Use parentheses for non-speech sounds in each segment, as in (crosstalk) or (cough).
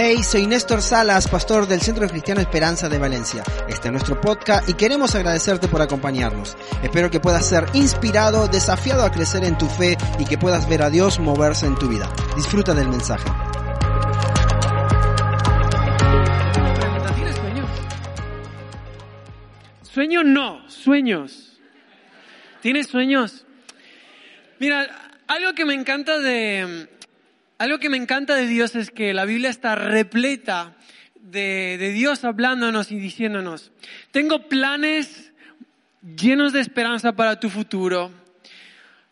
Hey, soy Néstor Salas, pastor del Centro Cristiano Esperanza de Valencia. Este es nuestro podcast y queremos agradecerte por acompañarnos. Espero que puedas ser inspirado, desafiado a crecer en tu fe y que puedas ver a Dios moverse en tu vida. Disfruta del mensaje. Sueños no, sueños. ¿Tienes sueños? Mira, algo que me encanta de algo que me encanta de Dios es que la Biblia está repleta de, Dios hablándonos y diciéndonos, tengo planes llenos de esperanza para tu futuro.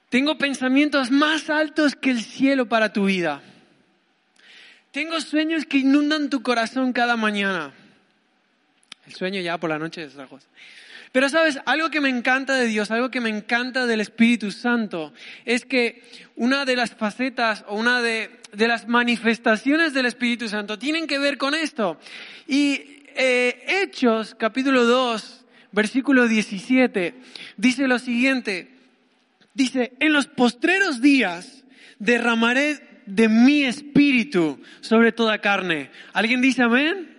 Tengo pensamientos más altos que el cielo para tu vida. Tengo sueños que inundan tu corazón cada mañana. El sueño ya por la noche es otra cosa. Pero sabes, algo que me encanta de Dios, algo que me encanta del Espíritu Santo, es que una de las facetas o una de, las manifestaciones del Espíritu Santo tienen que ver con esto. Y eh, Hechos, capítulo 2, versículo 17, dice lo siguiente. Dice, en los postreros días derramaré de mi espíritu sobre toda carne. ¿Alguien dice amén?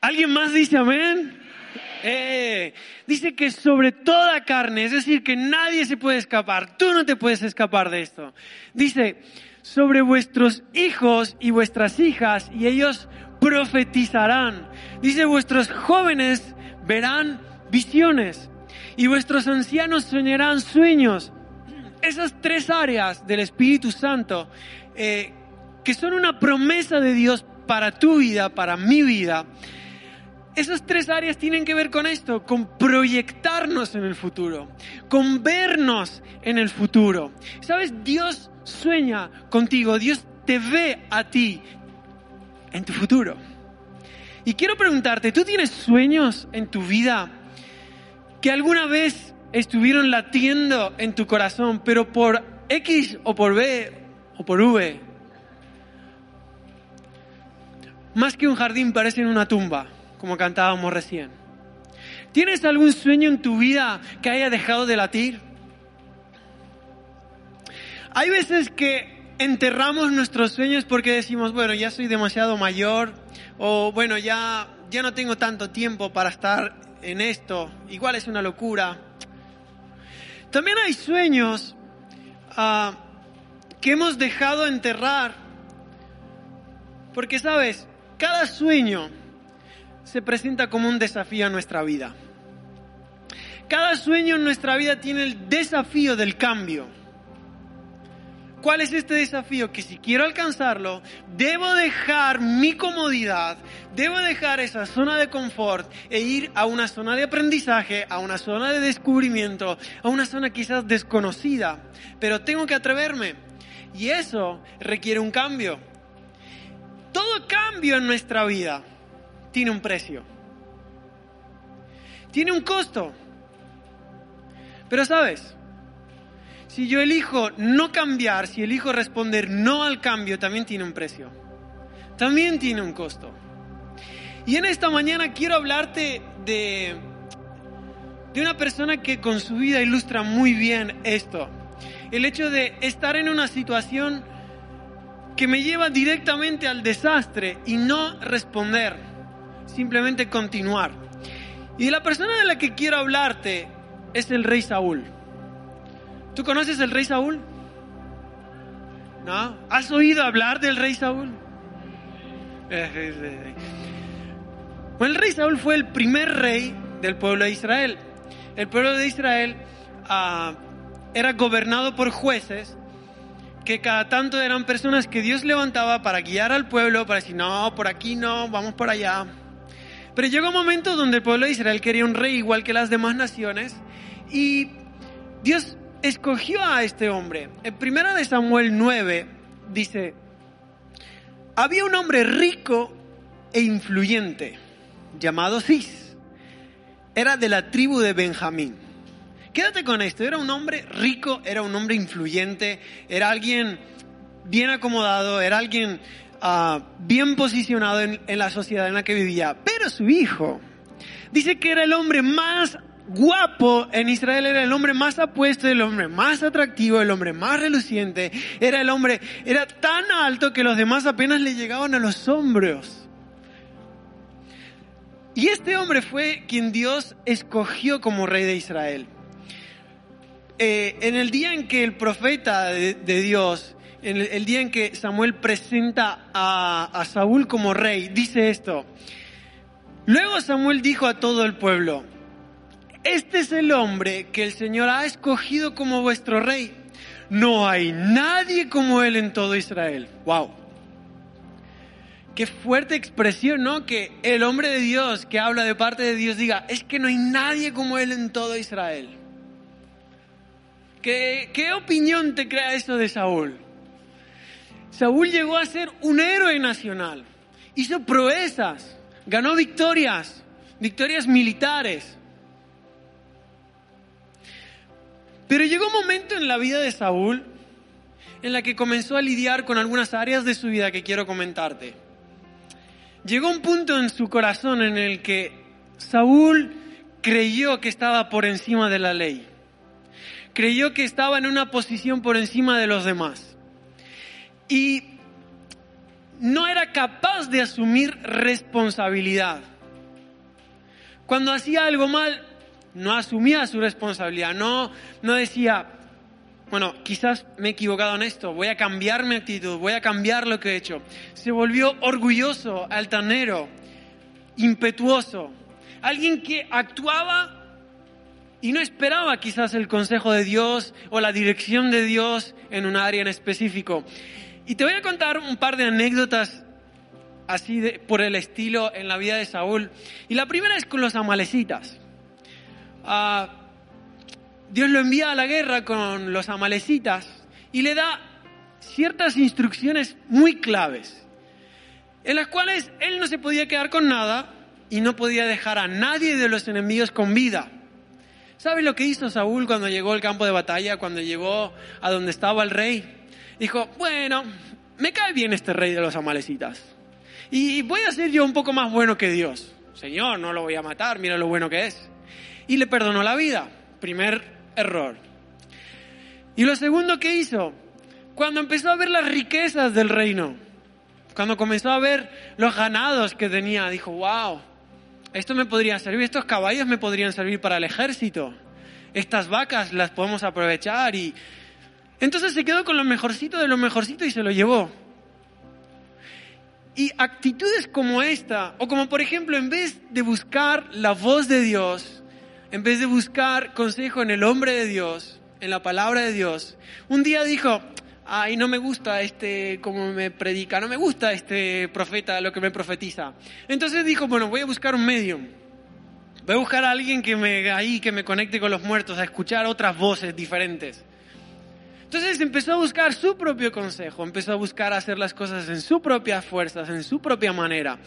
¿Alguien más dice amén? Eh, dice que sobre toda carne, es decir, que nadie se puede escapar, tú no te puedes escapar de esto. Dice, sobre vuestros hijos y vuestras hijas, y ellos profetizarán. Dice, vuestros jóvenes verán visiones, y vuestros ancianos soñarán sueños. Esas tres áreas del Espíritu Santo, eh, que son una promesa de Dios para tu vida, para mi vida, esas tres áreas tienen que ver con esto, con proyectarnos en el futuro, con vernos en el futuro. ¿Sabes? Dios sueña contigo, Dios te ve a ti en tu futuro. Y quiero preguntarte, ¿tú tienes sueños en tu vida que alguna vez estuvieron latiendo en tu corazón, pero por X o por B o por V? Más que un jardín parecen una tumba como cantábamos recién. ¿Tienes algún sueño en tu vida que haya dejado de latir? Hay veces que enterramos nuestros sueños porque decimos, bueno, ya soy demasiado mayor o bueno, ya, ya no tengo tanto tiempo para estar en esto, igual es una locura. También hay sueños uh, que hemos dejado enterrar porque, sabes, cada sueño se presenta como un desafío a nuestra vida. Cada sueño en nuestra vida tiene el desafío del cambio. ¿Cuál es este desafío? Que si quiero alcanzarlo, debo dejar mi comodidad, debo dejar esa zona de confort e ir a una zona de aprendizaje, a una zona de descubrimiento, a una zona quizás desconocida. Pero tengo que atreverme. Y eso requiere un cambio. Todo cambio en nuestra vida tiene un precio. Tiene un costo. Pero sabes, si yo elijo no cambiar, si elijo responder no al cambio, también tiene un precio. También tiene un costo. Y en esta mañana quiero hablarte de, de una persona que con su vida ilustra muy bien esto. El hecho de estar en una situación que me lleva directamente al desastre y no responder simplemente continuar. Y la persona de la que quiero hablarte es el rey Saúl. ¿Tú conoces el rey Saúl? ¿No? ¿Has oído hablar del rey Saúl? (laughs) Bueno, el rey Saúl fue el primer rey del pueblo de Israel. El pueblo de Israel ah, era gobernado por jueces que cada tanto eran personas que Dios levantaba para guiar al pueblo, para decir, no, por aquí no, vamos por allá. Pero llegó un momento donde el pueblo de Israel quería un rey igual que las demás naciones y Dios escogió a este hombre. En primera de Samuel 9 dice, había un hombre rico e influyente llamado Cis. Era de la tribu de Benjamín. Quédate con esto, era un hombre rico, era un hombre influyente, era alguien bien acomodado, era alguien Ah, bien posicionado en, en la sociedad en la que vivía. Pero su hijo dice que era el hombre más guapo en Israel era el hombre más apuesto, el hombre más atractivo, el hombre más reluciente. Era el hombre, era tan alto que los demás apenas le llegaban a los hombros. Y este hombre fue quien Dios escogió como rey de Israel. Eh, en el día en que el profeta de, Dios, en el, día en que Samuel presenta a, Saúl como rey, dice esto. Luego Samuel dijo a todo el pueblo, este es el hombre que el Señor ha escogido como vuestro rey. No hay nadie como él en todo Israel. Wow. Qué fuerte expresión, ¿no? Que el hombre de Dios que habla de parte de Dios diga, es que no hay nadie como él en todo Israel. ¿Qué, qué opinión te crea eso de Saúl? Saúl llegó a ser un héroe nacional, hizo proezas, ganó victorias, victorias militares. Pero llegó un momento en la vida de Saúl en la que comenzó a lidiar con algunas áreas de su vida que quiero comentarte. Llegó un punto en su corazón en el que Saúl creyó que estaba por encima de la ley. Creyó que estaba en una posición por encima de los demás. Y no era capaz de asumir responsabilidad. Cuando hacía algo mal, no asumía su responsabilidad, no, no decía, bueno, quizás me he equivocado en esto, voy a cambiar mi actitud, voy a cambiar lo que he hecho. Se volvió orgulloso, altanero, impetuoso, alguien que actuaba y no esperaba quizás el consejo de Dios o la dirección de Dios en un área en específico. Y te voy a contar un par de anécdotas así de, por el estilo en la vida de Saúl. Y la primera es con los amalecitas. Dios lo envía a la guerra con los amalecitas y le da ciertas instrucciones muy claves, en las cuales él no se podía quedar con nada y no podía dejar a nadie de los enemigos con vida. ¿Sabes lo que hizo Saúl cuando llegó al campo de batalla, cuando llegó a donde estaba el rey? Dijo, bueno, me cae bien este rey de los amalecitas. Y voy a ser yo un poco más bueno que Dios. Señor, no lo voy a matar, mira lo bueno que es y le perdonó la vida. Primer error. Y lo segundo que hizo, cuando empezó a ver las riquezas del reino, cuando comenzó a ver los ganados que tenía, dijo, wow, esto me podría servir, estos caballos me podrían servir para el ejército, estas vacas las podemos aprovechar y entonces se quedó con lo mejorcito de lo mejorcito y se lo llevó. Y actitudes como esta, o como por ejemplo, en vez de buscar la voz de Dios, en vez de buscar consejo en el hombre de Dios, en la palabra de Dios, un día dijo, ay, no me gusta este, como me predica, no me gusta este profeta, lo que me profetiza. Entonces dijo, bueno, voy a buscar un medium. Voy a buscar a alguien que me, ahí, que me conecte con los muertos, a escuchar otras voces diferentes. Entonces empezó a buscar su propio consejo, empezó a buscar hacer las cosas en su propia fuerzas, en su propia manera.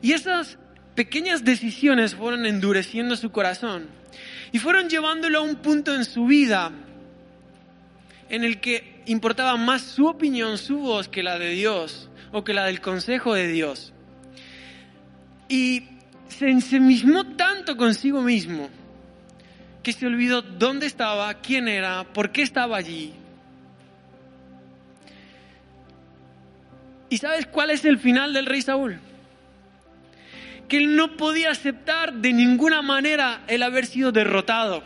Y esas pequeñas decisiones fueron endureciendo su corazón y fueron llevándolo a un punto en su vida en el que importaba más su opinión, su voz, que la de Dios o que la del consejo de Dios. Y se ensemismó tanto consigo mismo que se olvidó dónde estaba, quién era, por qué estaba allí. ¿Y sabes cuál es el final del rey Saúl? que él no podía aceptar de ninguna manera el haber sido derrotado.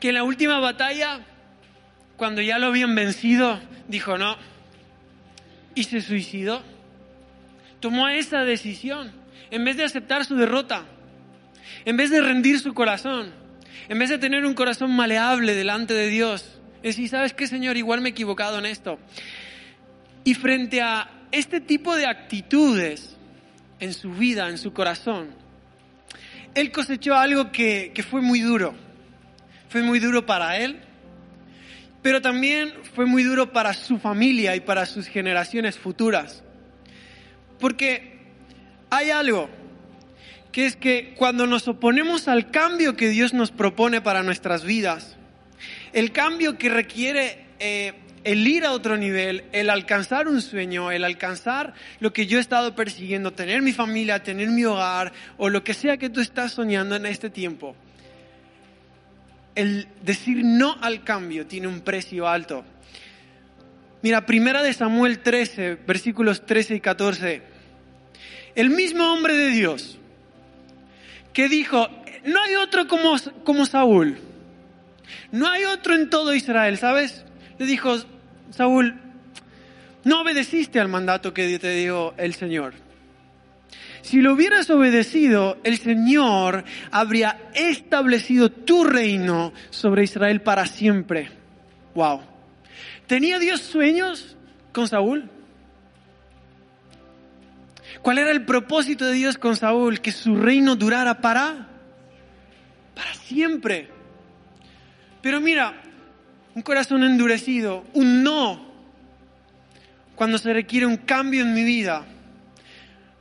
Que en la última batalla, cuando ya lo habían vencido, dijo no. Y se suicidó. Tomó esa decisión en vez de aceptar su derrota, en vez de rendir su corazón, en vez de tener un corazón maleable delante de Dios. Es decir, ¿sabes qué, Señor? Igual me he equivocado en esto. Y frente a este tipo de actitudes, en su vida, en su corazón, él cosechó algo que, fue muy duro. Fue muy duro para él, pero también fue muy duro para su familia y para sus generaciones futuras. Porque hay algo, que es que cuando nos oponemos al cambio que Dios nos propone para nuestras vidas, el cambio que requiere eh, el ir a otro nivel, el alcanzar un sueño, el alcanzar lo que yo he estado persiguiendo, tener mi familia, tener mi hogar o lo que sea que tú estás soñando en este tiempo. El decir no al cambio tiene un precio alto. Mira, primera de Samuel 13, versículos 13 y 14. El mismo hombre de Dios que dijo, no hay otro como, como Saúl. No hay otro en todo Israel, ¿sabes? Le dijo, Saúl, no obedeciste al mandato que te dio el Señor. Si lo hubieras obedecido, el Señor habría establecido tu reino sobre Israel para siempre. Wow. ¿Tenía Dios sueños con Saúl? ¿Cuál era el propósito de Dios con Saúl? Que su reino durara para para siempre. Pero mira, un corazón endurecido, un no, cuando se requiere un cambio en mi vida,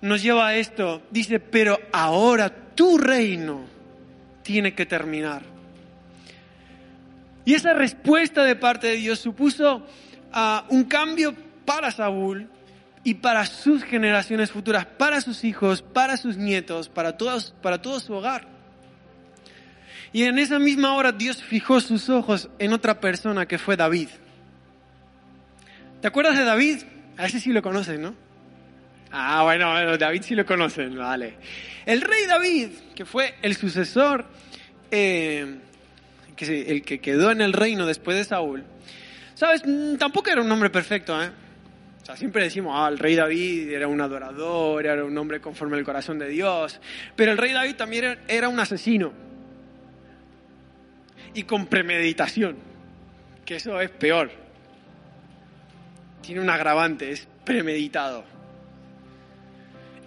nos lleva a esto. Dice, pero ahora tu reino tiene que terminar. Y esa respuesta de parte de Dios supuso ah, un cambio para Saúl y para sus generaciones futuras, para sus hijos, para sus nietos, para, todos, para todo su hogar. Y en esa misma hora Dios fijó sus ojos en otra persona que fue David. ¿Te acuerdas de David? A ese sí lo conocen, ¿no? Ah, bueno, David sí lo conocen, vale. El rey David, que fue el sucesor, eh, el que quedó en el reino después de Saúl, ¿sabes? Mm, tampoco era un hombre perfecto, ¿eh? O sea, siempre decimos, ah, el rey David era un adorador, era un hombre conforme al corazón de Dios, pero el rey David también era un asesino y con premeditación, que eso es peor. Tiene un agravante, es premeditado.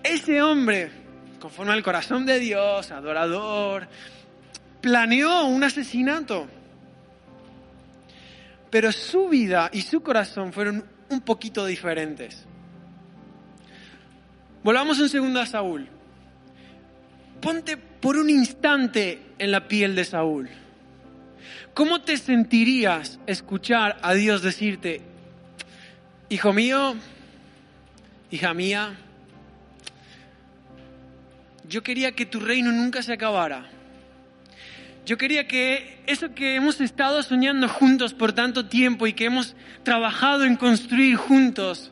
Ese hombre, conforme al corazón de Dios, adorador, planeó un asesinato. Pero su vida y su corazón fueron un poquito diferentes. Volvamos un segundo a Saúl. Ponte por un instante en la piel de Saúl. ¿Cómo te sentirías escuchar a Dios decirte, hijo mío, hija mía, yo quería que tu reino nunca se acabara? Yo quería que eso que hemos estado soñando juntos por tanto tiempo y que hemos trabajado en construir juntos,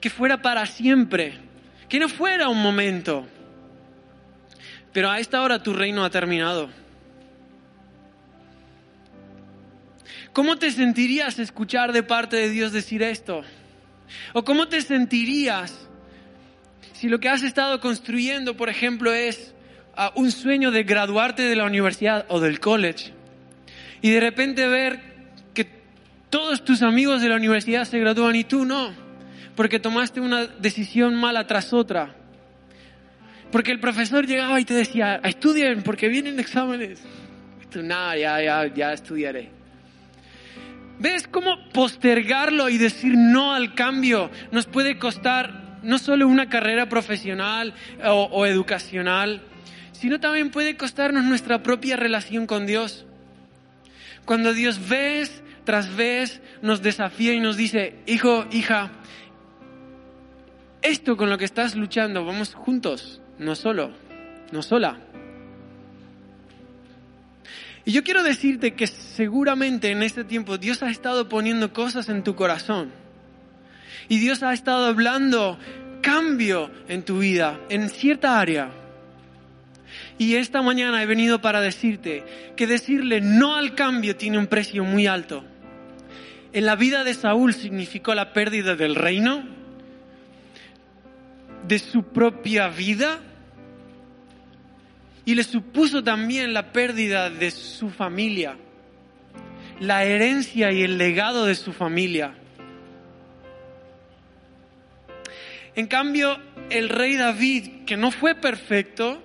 que fuera para siempre, que no fuera un momento. Pero a esta hora tu reino ha terminado. ¿Cómo te sentirías escuchar de parte de Dios decir esto? ¿O cómo te sentirías si lo que has estado construyendo, por ejemplo, es ah, un sueño de graduarte de la universidad o del college y de repente ver que todos tus amigos de la universidad se gradúan y tú no, porque tomaste una decisión mala tras otra? Porque el profesor llegaba y te decía, estudien porque vienen exámenes. Nada, ya, ya, ya estudiaré. ¿Ves cómo postergarlo y decir no al cambio nos puede costar no solo una carrera profesional o, educacional, sino también puede costarnos nuestra propia relación con Dios? Cuando Dios vez tras vez nos desafía y nos dice, hijo, hija, esto con lo que estás luchando, vamos juntos, no solo, no sola. Y yo quiero decirte que seguramente en este tiempo Dios ha estado poniendo cosas en tu corazón. Y Dios ha estado hablando cambio en tu vida, en cierta área. Y esta mañana he venido para decirte que decirle no al cambio tiene un precio muy alto. En la vida de Saúl significó la pérdida del reino, de su propia vida y le supuso también la pérdida de su familia, la herencia y el legado de su familia. En cambio, el rey David, que no fue perfecto,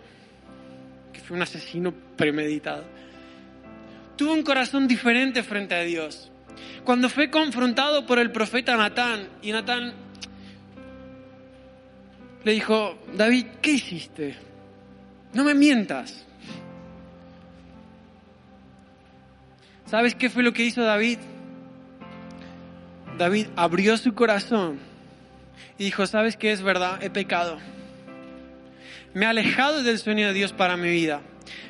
que fue un asesino premeditado, tuvo un corazón diferente frente a Dios. Cuando fue confrontado por el profeta Natán, y Natán le dijo, David, ¿qué hiciste? No me mientas. ¿Sabes qué fue lo que hizo David? David abrió su corazón y dijo, ¿sabes qué es verdad? He pecado. Me he alejado del sueño de Dios para mi vida.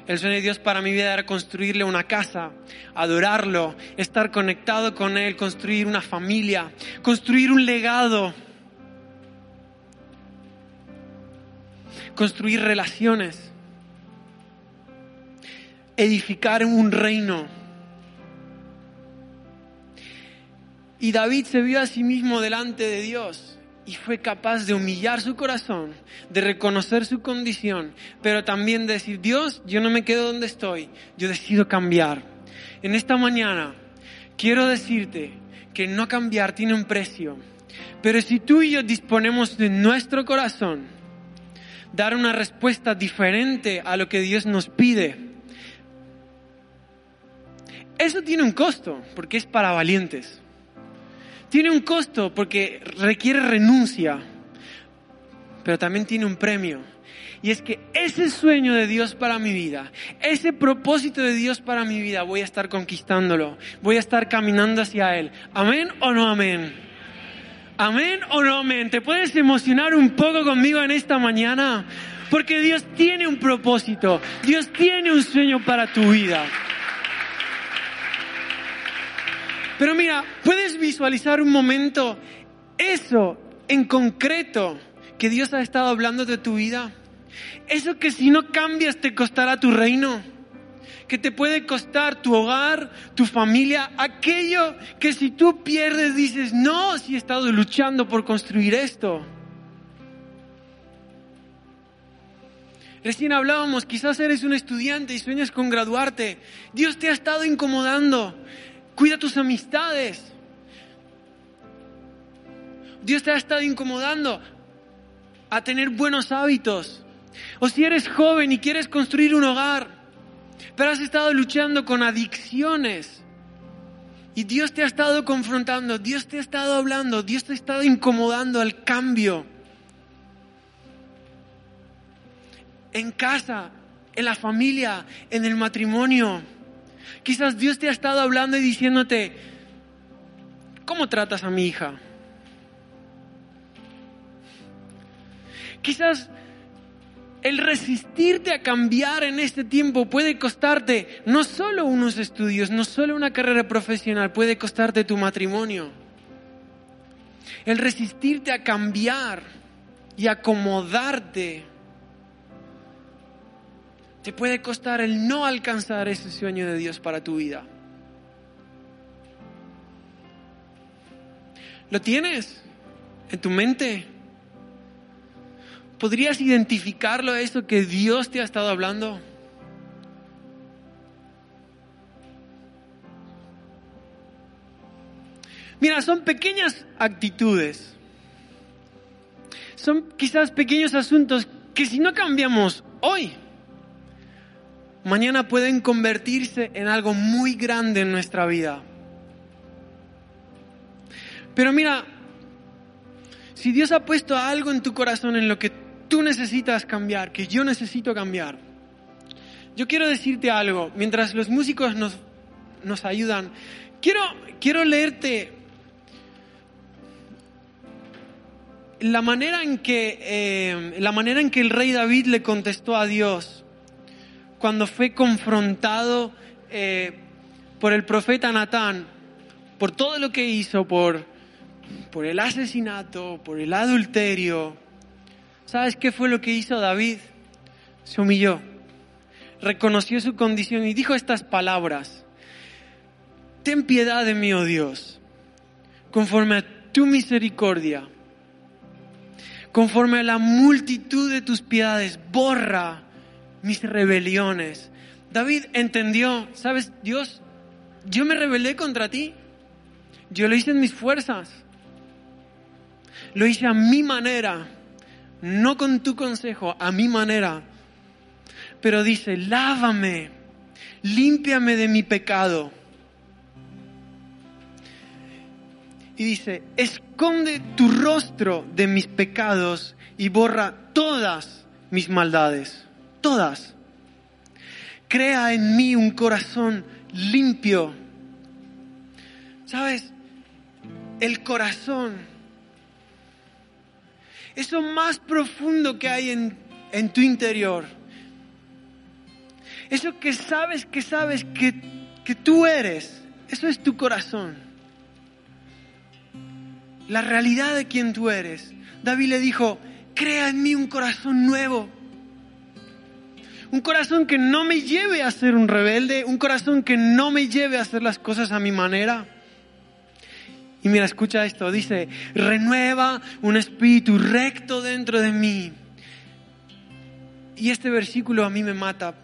El sueño de Dios para mi vida era construirle una casa, adorarlo, estar conectado con Él, construir una familia, construir un legado, construir relaciones, edificar un reino. Y David se vio a sí mismo delante de Dios y fue capaz de humillar su corazón, de reconocer su condición, pero también de decir, Dios, yo no me quedo donde estoy, yo decido cambiar. En esta mañana quiero decirte que no cambiar tiene un precio, pero si tú y yo disponemos de nuestro corazón, dar una respuesta diferente a lo que Dios nos pide, eso tiene un costo, porque es para valientes tiene un costo porque requiere renuncia, pero también tiene un premio. Y es que ese sueño de Dios para mi vida, ese propósito de Dios para mi vida, voy a estar conquistándolo, voy a estar caminando hacia Él. ¿Amén o no amén? ¿Amén o no amén? ¿Te puedes emocionar un poco conmigo en esta mañana? Porque Dios tiene un propósito, Dios tiene un sueño para tu vida. Pero mira, puedes visualizar un momento eso en concreto que Dios ha estado hablando de tu vida. Eso que si no cambias te costará tu reino. Que te puede costar tu hogar, tu familia, aquello que si tú pierdes dices, no, si he estado luchando por construir esto. Recién hablábamos, quizás eres un estudiante y sueñas con graduarte. Dios te ha estado incomodando. Cuida tus amistades. Dios te ha estado incomodando a tener buenos hábitos. O si eres joven y quieres construir un hogar, pero has estado luchando con adicciones. Y Dios te ha estado confrontando, Dios te ha estado hablando, Dios te ha estado incomodando al cambio. En casa, en la familia, en el matrimonio. Quizás Dios te ha estado hablando y diciéndote, ¿cómo tratas a mi hija? Quizás el resistirte a cambiar en este tiempo puede costarte no solo unos estudios, no solo una carrera profesional, puede costarte tu matrimonio. El resistirte a cambiar y acomodarte te puede costar el no alcanzar ese sueño de Dios para tu vida. ¿Lo tienes en tu mente? ¿Podrías identificarlo a eso que Dios te ha estado hablando? Mira, son pequeñas actitudes. Son quizás pequeños asuntos que si no cambiamos hoy, mañana pueden convertirse en algo muy grande en nuestra vida. Pero mira, si Dios ha puesto algo en tu corazón en lo que tú necesitas cambiar, que yo necesito cambiar, yo quiero decirte algo, mientras los músicos nos, nos ayudan, quiero, quiero leerte la manera en que eh, la manera en que el rey David le contestó a Dios cuando fue confrontado eh, por el profeta Natán, por todo lo que hizo, por, por el asesinato, por el adulterio. ¿Sabes qué fue lo que hizo David? Se humilló, reconoció su condición y dijo estas palabras. Ten piedad de mí, oh Dios, conforme a tu misericordia, conforme a la multitud de tus piedades, borra mis rebeliones. David entendió, sabes, Dios, yo me rebelé contra ti. Yo lo hice en mis fuerzas. Lo hice a mi manera, no con tu consejo, a mi manera. Pero dice, lávame, límpiame de mi pecado. Y dice, esconde tu rostro de mis pecados y borra todas mis maldades todas. Crea en mí un corazón limpio. ¿Sabes? el corazón. Eso más profundo que hay en, en tu interior. Eso que sabes, que sabes que, que tú eres. Eso es tu corazón. La realidad de quien tú eres. David le dijo, crea en mí un corazón nuevo. Un corazón que no me lleve a ser un rebelde, un corazón que no me lleve a hacer las cosas a mi manera. Y mira, escucha esto, dice, renueva un espíritu recto dentro de mí. Y este versículo a mí me mata.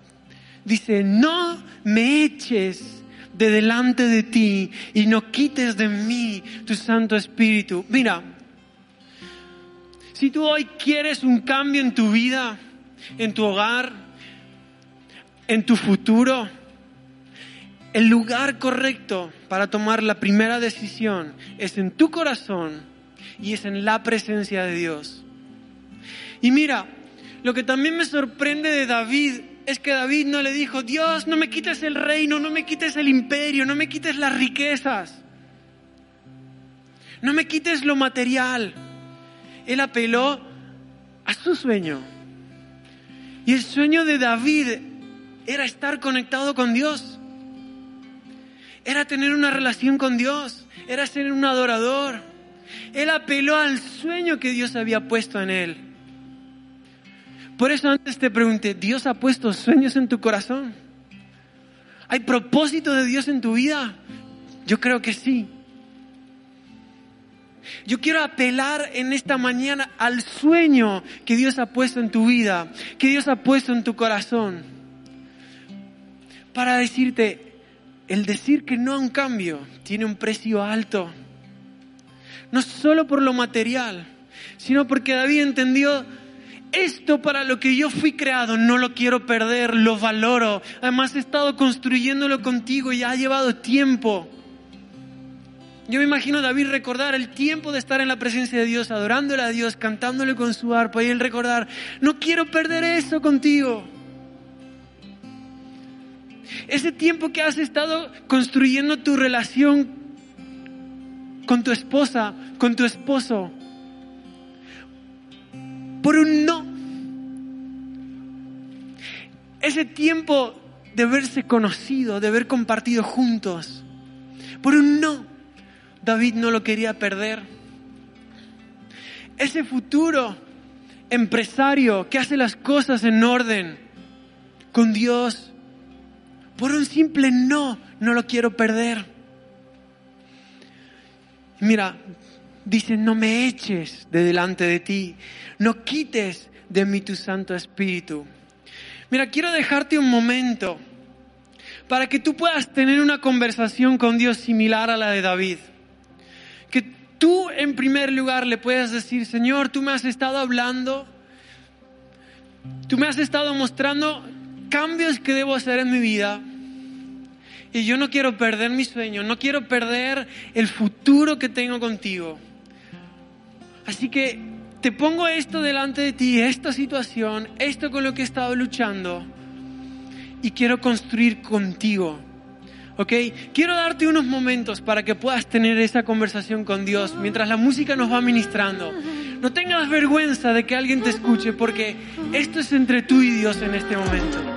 Dice, no me eches de delante de ti y no quites de mí tu Santo Espíritu. Mira, si tú hoy quieres un cambio en tu vida, en tu hogar, en tu futuro, el lugar correcto para tomar la primera decisión es en tu corazón y es en la presencia de Dios. Y mira, lo que también me sorprende de David es que David no le dijo, Dios, no me quites el reino, no me quites el imperio, no me quites las riquezas, no me quites lo material. Él apeló a su sueño. Y el sueño de David era estar conectado con Dios era tener una relación con Dios, era ser un adorador. Él apeló al sueño que Dios había puesto en él. Por eso antes te pregunté, ¿Dios ha puesto sueños en tu corazón? ¿Hay propósito de Dios en tu vida? Yo creo que sí. Yo quiero apelar en esta mañana al sueño que Dios ha puesto en tu vida, que Dios ha puesto en tu corazón, para decirte, el decir que no a un cambio tiene un precio alto. No solo por lo material, sino porque David entendió esto para lo que yo fui creado, no lo quiero perder, lo valoro. Además he estado construyéndolo contigo y ha llevado tiempo. Yo me imagino a David recordar el tiempo de estar en la presencia de Dios, adorándole a Dios, cantándole con su arpa y él recordar, no quiero perder eso contigo. Ese tiempo que has estado construyendo tu relación con tu esposa, con tu esposo, por un no. Ese tiempo de haberse conocido, de haber compartido juntos, por un no. David no lo quería perder. Ese futuro empresario que hace las cosas en orden, con Dios, por un simple no, no lo quiero perder. Mira, dice, no me eches de delante de ti, no quites de mí tu Santo Espíritu. Mira, quiero dejarte un momento para que tú puedas tener una conversación con Dios similar a la de David. Que tú en primer lugar le puedas decir, Señor, tú me has estado hablando, tú me has estado mostrando cambios que debo hacer en mi vida. Y yo no quiero perder mi sueño, no quiero perder el futuro que tengo contigo. Así que te pongo esto delante de ti, esta situación, esto con lo que he estado luchando, y quiero construir contigo. ¿Ok? Quiero darte unos momentos para que puedas tener esa conversación con Dios mientras la música nos va ministrando. No tengas vergüenza de que alguien te escuche porque esto es entre tú y Dios en este momento.